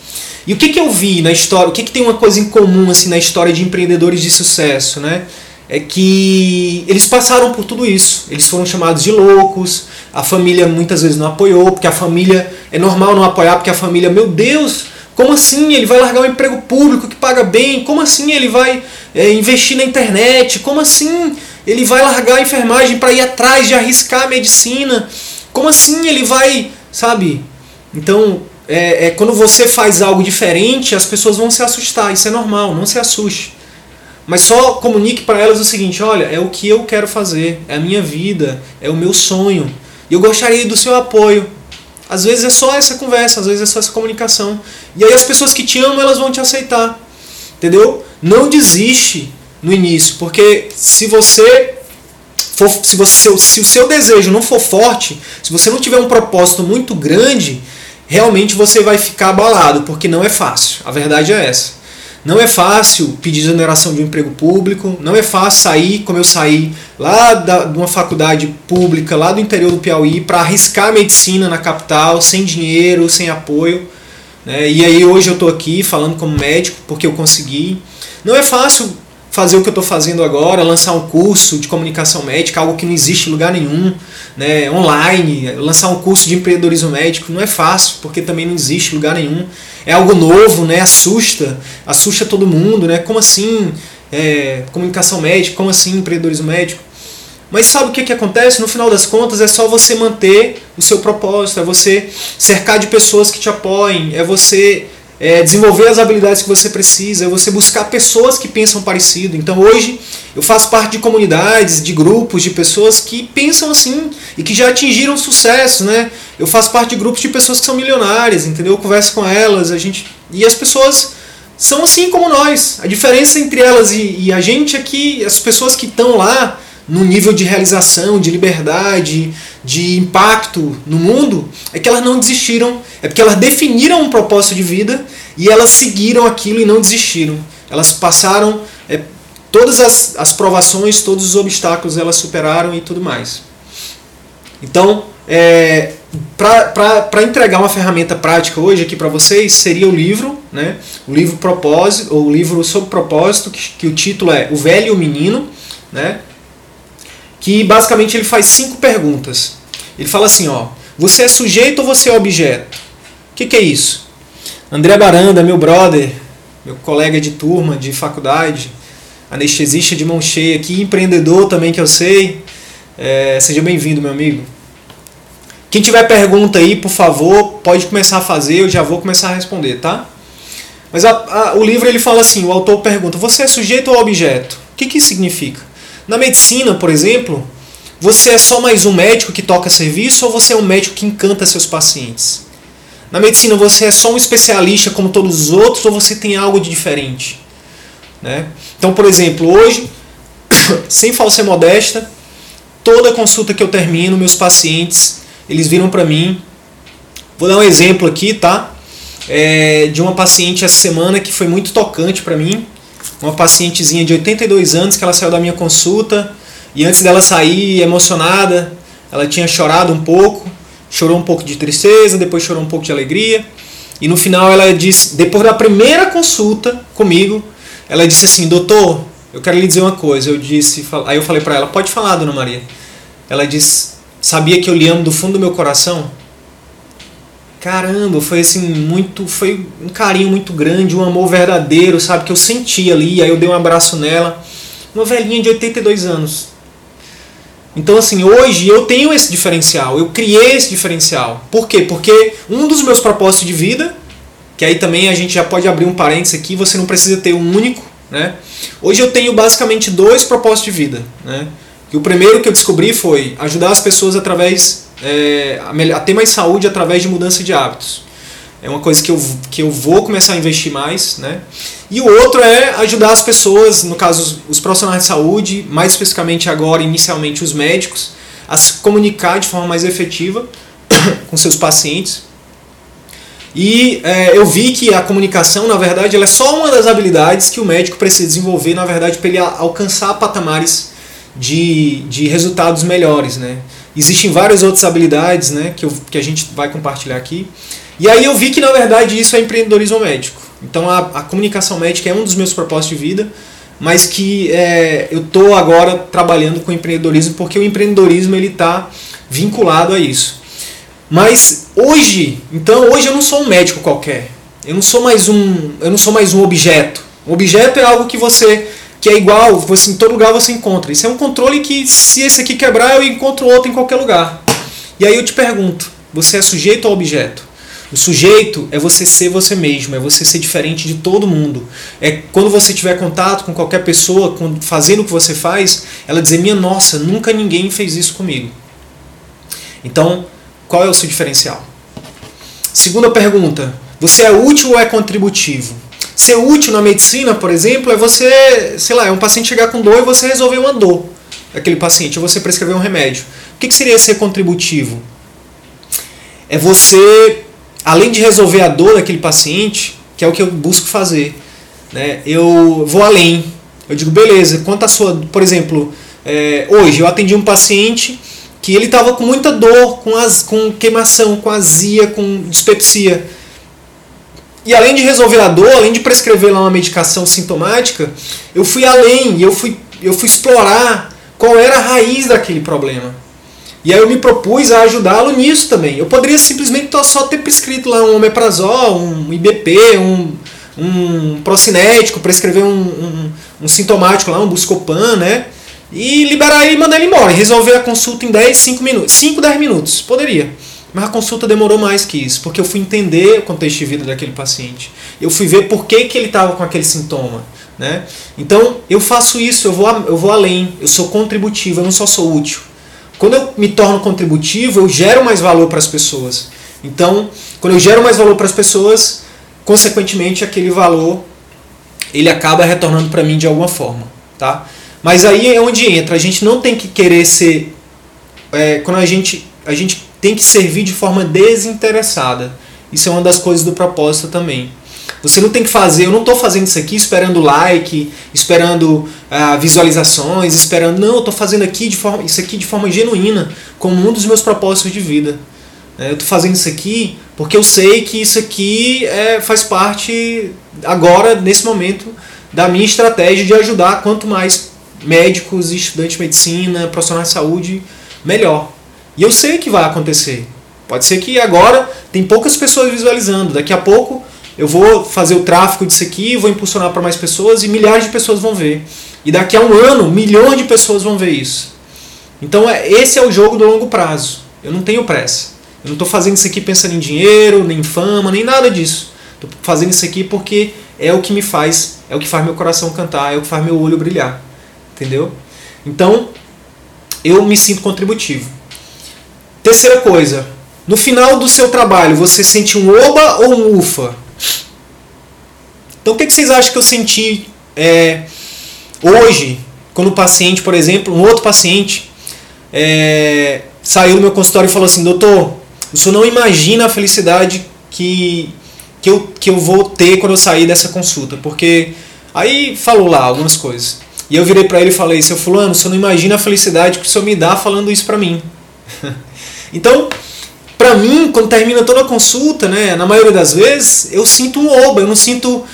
E o que, que eu vi na história, o que, que tem uma coisa em comum assim na história de empreendedores de sucesso, né? É que eles passaram por tudo isso. Eles foram chamados de loucos, a família muitas vezes não apoiou, porque a família é normal não apoiar, porque a família, meu Deus, como assim ele vai largar um emprego público que paga bem? Como assim ele vai é, investir na internet? Como assim ele vai largar a enfermagem para ir atrás de arriscar a medicina? Como assim ele vai sabe? Então, é, é, quando você faz algo diferente, as pessoas vão se assustar. Isso é normal, não se assuste. Mas só comunique para elas o seguinte: olha, é o que eu quero fazer, é a minha vida, é o meu sonho. E eu gostaria do seu apoio. Às vezes é só essa conversa, às vezes é só essa comunicação. E aí as pessoas que te amam, elas vão te aceitar. Entendeu? Não desiste no início, porque se você for, se, você, se o seu desejo não for forte, se você não tiver um propósito muito grande, realmente você vai ficar abalado, porque não é fácil. A verdade é essa. Não é fácil pedir exoneração de um emprego público, não é fácil sair, como eu saí lá da, de uma faculdade pública, lá do interior do Piauí, para arriscar medicina na capital, sem dinheiro, sem apoio. Né? E aí hoje eu estou aqui falando como médico, porque eu consegui. Não é fácil fazer o que eu estou fazendo agora, lançar um curso de comunicação médica, algo que não existe em lugar nenhum, né, online, lançar um curso de empreendedorismo médico, não é fácil, porque também não existe em lugar nenhum. É algo novo, né, assusta, assusta todo mundo, né, como assim é, comunicação médica, como assim empreendedorismo médico? Mas sabe o que, que acontece? No final das contas é só você manter o seu propósito, é você cercar de pessoas que te apoiem, é você é, desenvolver as habilidades que você precisa, é você buscar pessoas que pensam parecido. Então hoje eu faço parte de comunidades, de grupos, de pessoas que pensam assim e que já atingiram sucesso, né? Eu faço parte de grupos de pessoas que são milionárias, entendeu? Eu converso com elas, a gente e as pessoas são assim como nós. A diferença entre elas e, e a gente é que as pessoas que estão lá no nível de realização, de liberdade, de impacto no mundo, é que elas não desistiram, é porque elas definiram um propósito de vida e elas seguiram aquilo e não desistiram. Elas passaram é, todas as, as provações, todos os obstáculos elas superaram e tudo mais. Então, é, para entregar uma ferramenta prática hoje aqui para vocês, seria o livro, né? o livro propósito, ou o livro sobre propósito, que, que o título é O Velho e o Menino, né? Que basicamente ele faz cinco perguntas. Ele fala assim, ó, você é sujeito ou você é objeto? O que, que é isso? André Baranda, meu brother, meu colega de turma, de faculdade, anestesista de mão cheia aqui, empreendedor também que eu sei. É, seja bem-vindo, meu amigo. Quem tiver pergunta aí, por favor, pode começar a fazer, eu já vou começar a responder, tá? Mas a, a, o livro ele fala assim, o autor pergunta, você é sujeito ou objeto? O que, que isso significa? Na medicina, por exemplo, você é só mais um médico que toca serviço ou você é um médico que encanta seus pacientes? Na medicina, você é só um especialista como todos os outros ou você tem algo de diferente? Né? Então, por exemplo, hoje, sem falsa modesta, toda consulta que eu termino, meus pacientes, eles viram para mim. Vou dar um exemplo aqui, tá? É, de uma paciente essa semana que foi muito tocante para mim uma pacientezinha de 82 anos que ela saiu da minha consulta e antes dela sair emocionada, ela tinha chorado um pouco, chorou um pouco de tristeza, depois chorou um pouco de alegria. E no final ela disse, depois da primeira consulta comigo, ela disse assim: "Doutor, eu quero lhe dizer uma coisa". Eu disse, aí eu falei para ela: "Pode falar, dona Maria". Ela disse: "Sabia que eu lhe amo do fundo do meu coração?" Caramba, foi assim, muito. Foi um carinho muito grande, um amor verdadeiro, sabe? Que eu senti ali, aí eu dei um abraço nela. Uma velhinha de 82 anos. Então, assim, hoje eu tenho esse diferencial, eu criei esse diferencial. Por quê? Porque um dos meus propósitos de vida, que aí também a gente já pode abrir um parênteses aqui, você não precisa ter um único, né? Hoje eu tenho basicamente dois propósitos de vida, né? E o primeiro que eu descobri foi ajudar as pessoas através é, a, ter mais saúde através de mudança de hábitos. É uma coisa que eu, que eu vou começar a investir mais. Né? E o outro é ajudar as pessoas, no caso os, os profissionais de saúde, mais especificamente agora, inicialmente os médicos, a se comunicar de forma mais efetiva com seus pacientes. E é, eu vi que a comunicação, na verdade, ela é só uma das habilidades que o médico precisa desenvolver, na verdade, para ele alcançar patamares de, de resultados melhores. Né? Existem várias outras habilidades né, que, eu, que a gente vai compartilhar aqui. E aí eu vi que na verdade isso é empreendedorismo médico. Então a, a comunicação médica é um dos meus propósitos de vida, mas que é, eu estou agora trabalhando com empreendedorismo porque o empreendedorismo ele está vinculado a isso. Mas hoje, então hoje eu não sou um médico qualquer. Eu não sou mais um, eu não sou mais um objeto. Um objeto é algo que você que é igual, você, em todo lugar você encontra. Isso é um controle que, se esse aqui quebrar, eu encontro outro em qualquer lugar. E aí eu te pergunto, Você é sujeito ou objeto? O sujeito é você ser você mesmo, é você ser diferente de todo mundo. É quando você tiver contato com qualquer pessoa, fazendo o que você faz, ela dizer: Minha nossa, nunca ninguém fez isso comigo. Então, qual é o seu diferencial? Segunda pergunta: Você é útil ou é contributivo? Ser útil na medicina, por exemplo, é você, sei lá, é um paciente chegar com dor e você resolver uma dor daquele paciente, ou você prescrever um remédio. O que seria ser contributivo? É você além de resolver a dor daquele paciente, que é o que eu busco fazer, né, eu vou além. Eu digo, beleza, quanto a sua. Por exemplo, é, hoje eu atendi um paciente que ele estava com muita dor, com, as, com queimação, com azia, com dispepsia. E além de resolver a dor, além de prescrever lá uma medicação sintomática, eu fui além, eu fui, eu fui explorar qual era a raiz daquele problema. E aí eu me propus a ajudá-lo nisso também. Eu poderia simplesmente só ter prescrito lá um omeprazol, um IBP, um, um procinético, prescrever um, um, um sintomático lá, um buscopan, né? E liberar ele e mandar ele embora. E resolver a consulta em 10, 5 minutos. 5, 10 minutos. Poderia. Mas a consulta demorou mais que isso, porque eu fui entender o contexto de vida daquele paciente. Eu fui ver por que, que ele estava com aquele sintoma. Né? Então eu faço isso, eu vou, eu vou além, eu sou contributivo, eu não só sou útil. Quando eu me torno contributivo, eu gero mais valor para as pessoas. Então, quando eu gero mais valor para as pessoas, consequentemente aquele valor ele acaba retornando para mim de alguma forma, tá? Mas aí é onde entra. A gente não tem que querer ser é, quando a gente a gente tem que servir de forma desinteressada. Isso é uma das coisas do propósito também. Você não tem que fazer, eu não estou fazendo isso aqui esperando like, esperando ah, visualizações, esperando. Não, eu estou fazendo aqui de forma, isso aqui de forma genuína, como um dos meus propósitos de vida. É, eu estou fazendo isso aqui porque eu sei que isso aqui é, faz parte, agora, nesse momento, da minha estratégia de ajudar quanto mais médicos, estudantes de medicina, profissionais de saúde, melhor. E eu sei que vai acontecer. Pode ser que agora tem poucas pessoas visualizando, daqui a pouco eu vou fazer o tráfego disso aqui, vou impulsionar para mais pessoas e milhares de pessoas vão ver. E daqui a um ano, milhões de pessoas vão ver isso. Então é, esse é o jogo do longo prazo. Eu não tenho pressa. Eu não estou fazendo isso aqui pensando em dinheiro, nem fama, nem nada disso. Estou fazendo isso aqui porque é o que me faz, é o que faz meu coração cantar, é o que faz meu olho brilhar. Entendeu? Então, eu me sinto contributivo. Terceira coisa, no final do seu trabalho, você sente um oba ou um ufa? Então o que, vocês acham que eu senti é, hoje, quando o paciente, por exemplo, um outro paciente é, saiu do meu consultório e falou assim, doutor, o senhor não imagina a felicidade que, que, eu, que eu vou ter quando eu sair dessa consulta, porque aí falou lá algumas coisas. E eu virei para ele e falei, seu fulano, você não imagina a felicidade que o senhor me dá falando isso para mim. então, para mim, quando termina toda a consulta, né, na maioria das vezes, eu sinto um oba, eu não sinto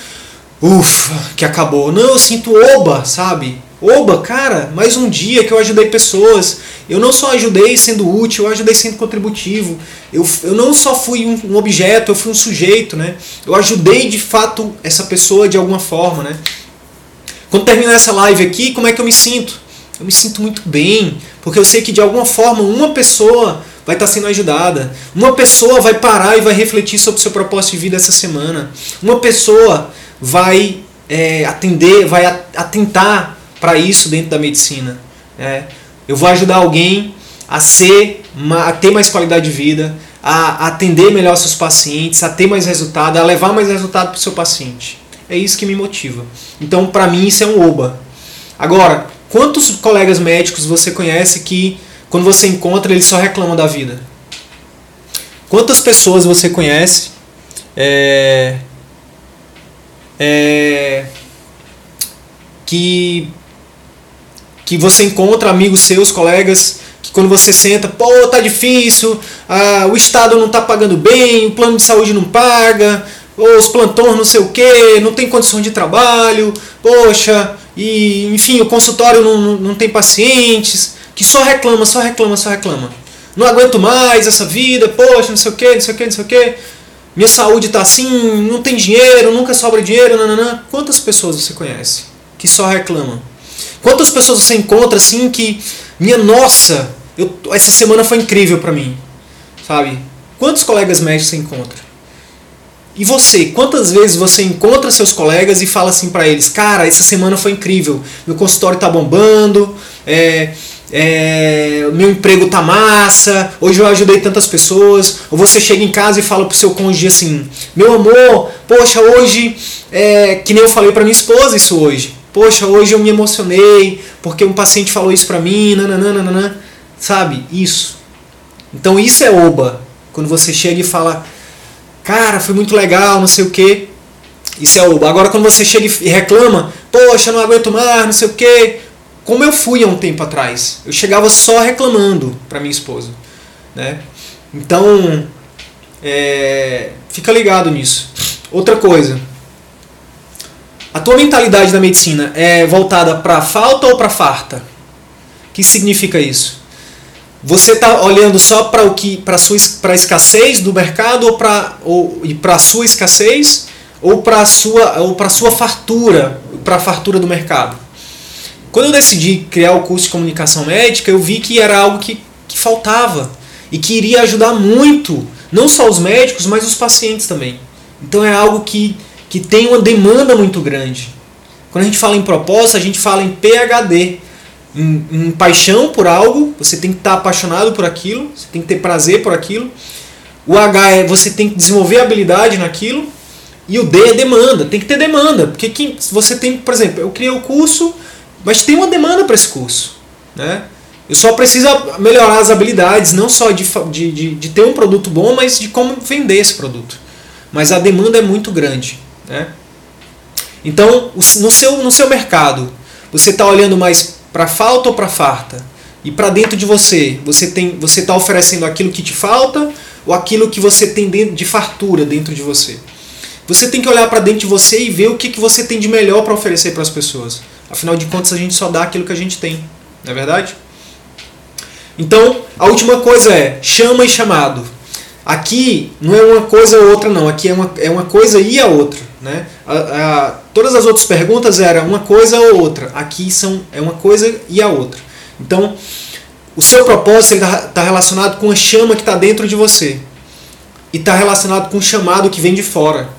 ufa, que acabou. Não, eu sinto oba, sabe? Oba, cara, mais um dia que eu ajudei pessoas. Eu não só ajudei sendo útil, eu ajudei sendo contributivo. Eu, eu não só fui um, um objeto, eu fui um sujeito, né? Eu ajudei de fato essa pessoa de alguma forma, né? Quando terminar essa live aqui, como é que eu me sinto? Eu me sinto muito bem, porque eu sei que de alguma forma uma pessoa vai estar sendo ajudada. Uma pessoa vai parar e vai refletir sobre o seu propósito de vida essa semana. Uma pessoa vai é, atender, vai atentar para isso dentro da medicina. É, eu vou ajudar alguém a ser, a ter mais qualidade de vida, a atender melhor seus pacientes, a ter mais resultado, a levar mais resultado para o seu paciente. É isso que me motiva. Então, para mim, isso é um oba. Agora, quantos colegas médicos você conhece que, quando você encontra, eles só reclamam da vida? Quantas pessoas você conhece é, é, que que você encontra amigos seus, colegas, que quando você senta, pô, tá difícil, ah, o Estado não tá pagando bem, o plano de saúde não paga, ou os plantões não sei o que, não tem condições de trabalho, poxa, e enfim, o consultório não, não, não tem pacientes, que só reclama, só reclama, só reclama. Não aguento mais essa vida, poxa, não sei o que, não sei o que, não sei o que minha saúde está assim, não tem dinheiro, nunca sobra dinheiro, nananã. Quantas pessoas você conhece que só reclamam? Quantas pessoas você encontra assim que, minha nossa, eu, essa semana foi incrível para mim, sabe? Quantos colegas médicos você encontra? E você, quantas vezes você encontra seus colegas e fala assim para eles, cara, essa semana foi incrível, meu consultório tá bombando, é, é, meu emprego tá massa, hoje eu ajudei tantas pessoas. Ou você chega em casa e fala pro seu cônjuge assim, meu amor, poxa, hoje, é, que nem eu falei para minha esposa isso hoje, poxa, hoje eu me emocionei porque um paciente falou isso pra mim, nananana, sabe? Isso. Então isso é oba, quando você chega e fala, cara, foi muito legal, não sei o que. Isso é oba. Agora quando você chega e reclama, poxa, não aguento mais, não sei o que. Como eu fui há um tempo atrás. Eu chegava só reclamando para minha esposa. Né? Então, é, fica ligado nisso. Outra coisa. A tua mentalidade da medicina é voltada para falta ou para farta? O que significa isso? Você está olhando só para o que para sua para escassez do mercado ou para ou e para sua escassez ou para sua ou para sua fartura, para a fartura do mercado? Quando eu decidi criar o curso de comunicação médica, eu vi que era algo que, que faltava e que iria ajudar muito, não só os médicos, mas os pacientes também. Então é algo que, que tem uma demanda muito grande. Quando a gente fala em propósito, a gente fala em PHD, em, em, paixão por algo, você tem que estar apaixonado por aquilo, você tem que ter prazer por aquilo. O H é você tem que desenvolver habilidade naquilo. E o D é demanda, tem que ter demanda. Porque quem, você tem, por exemplo, eu criei o curso, mas tem uma demanda para esse curso. Né? Eu só preciso melhorar as habilidades, não só de, de, de, de, ter um produto bom, mas de como vender esse produto. Mas a demanda é muito grande. Né? Então, no seu, no seu mercado, você está olhando mais para falta ou para farta? E para dentro de você, você tem, você está oferecendo aquilo que te falta ou aquilo que você tem de fartura dentro de você? Você tem que olhar para dentro de você e ver o que, que você tem de melhor para oferecer para as pessoas. Afinal de contas, a gente só dá aquilo que a gente tem, não é verdade? Então, a última coisa é chama e chamado. Aqui não é uma coisa ou outra, não. Aqui é uma, é uma coisa e a outra. Né? A, a, todas as outras perguntas eram uma coisa ou outra. Aqui são, é uma coisa e a outra. Então, o seu propósito está tá relacionado com a chama que está dentro de você. E está relacionado com o chamado que vem de fora.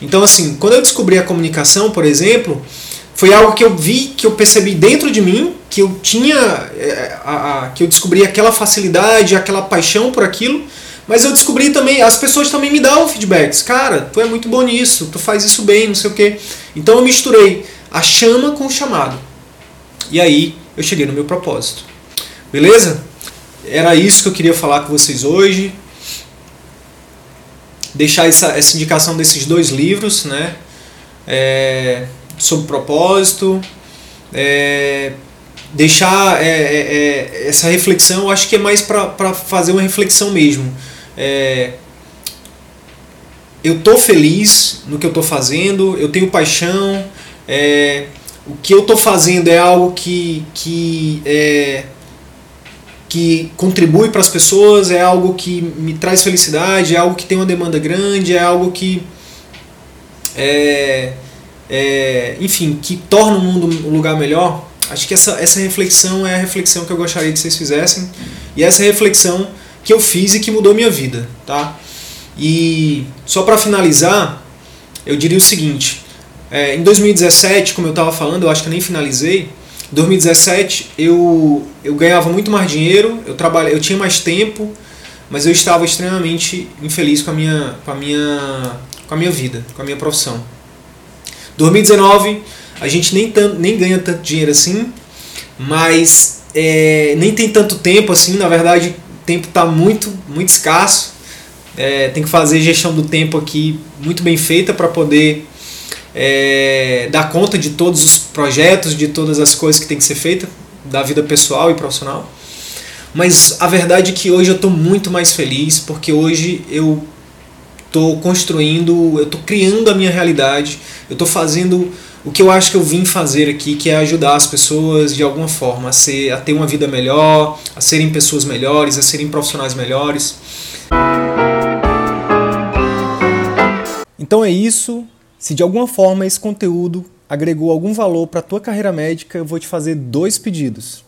Então, assim, quando eu descobri a comunicação, por exemplo, foi algo que eu vi, que eu percebi dentro de mim, que eu tinha, é, a, a, que eu descobri aquela facilidade, aquela paixão por aquilo, mas eu descobri também, as pessoas também me davam feedbacks. Cara, tu é muito bom nisso, tu faz isso bem, não sei o quê. Então eu misturei a chama com o chamado. E aí eu cheguei no meu propósito. Beleza? Era isso que eu queria falar com vocês hoje. Deixar essa, essa indicação desses dois livros, né? É, sobre propósito, é, deixar é, é, é, essa reflexão, acho que é mais para fazer uma reflexão mesmo. É, eu tô feliz no que eu tô fazendo, eu tenho paixão, o que eu tô fazendo é algo que, que, que contribui para as pessoas, é algo que me traz felicidade, é algo que tem uma demanda grande, é algo que é, é, enfim, que torna o mundo um lugar melhor, acho que essa, essa reflexão é a reflexão que eu gostaria que vocês fizessem e essa reflexão que eu fiz e que mudou minha vida, tá? E só para finalizar, eu diria o seguinte: é, em 2017, como eu estava falando, eu acho que eu nem finalizei. Em 2017 eu, eu ganhava muito mais dinheiro, eu trabalhei, eu tinha mais tempo, mas eu estava extremamente infeliz com a minha, com a minha, com a minha vida, com a minha profissão. 2019 a gente nem, nem ganha tanto dinheiro assim, mas é, nem tem tanto tempo assim, na verdade o tempo está muito, muito escasso. É, tem que fazer gestão do tempo aqui muito bem feita para poder é, dar conta de todos os projetos, de todas as coisas que tem que ser feita da vida pessoal e profissional. Mas a verdade é que hoje eu estou muito mais feliz porque hoje eu estou construindo, eu estou criando a minha realidade, eu estou fazendo o que eu acho que eu vim fazer aqui, que é ajudar as pessoas de alguma forma a, ser, a ter uma vida melhor, a serem pessoas melhores, a serem profissionais melhores. Então é isso. Se de alguma forma esse conteúdo agregou algum valor para a tua carreira médica, eu vou te fazer dois pedidos.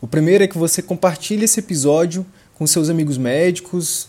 O primeiro é que você compartilhe esse episódio com seus amigos médicos,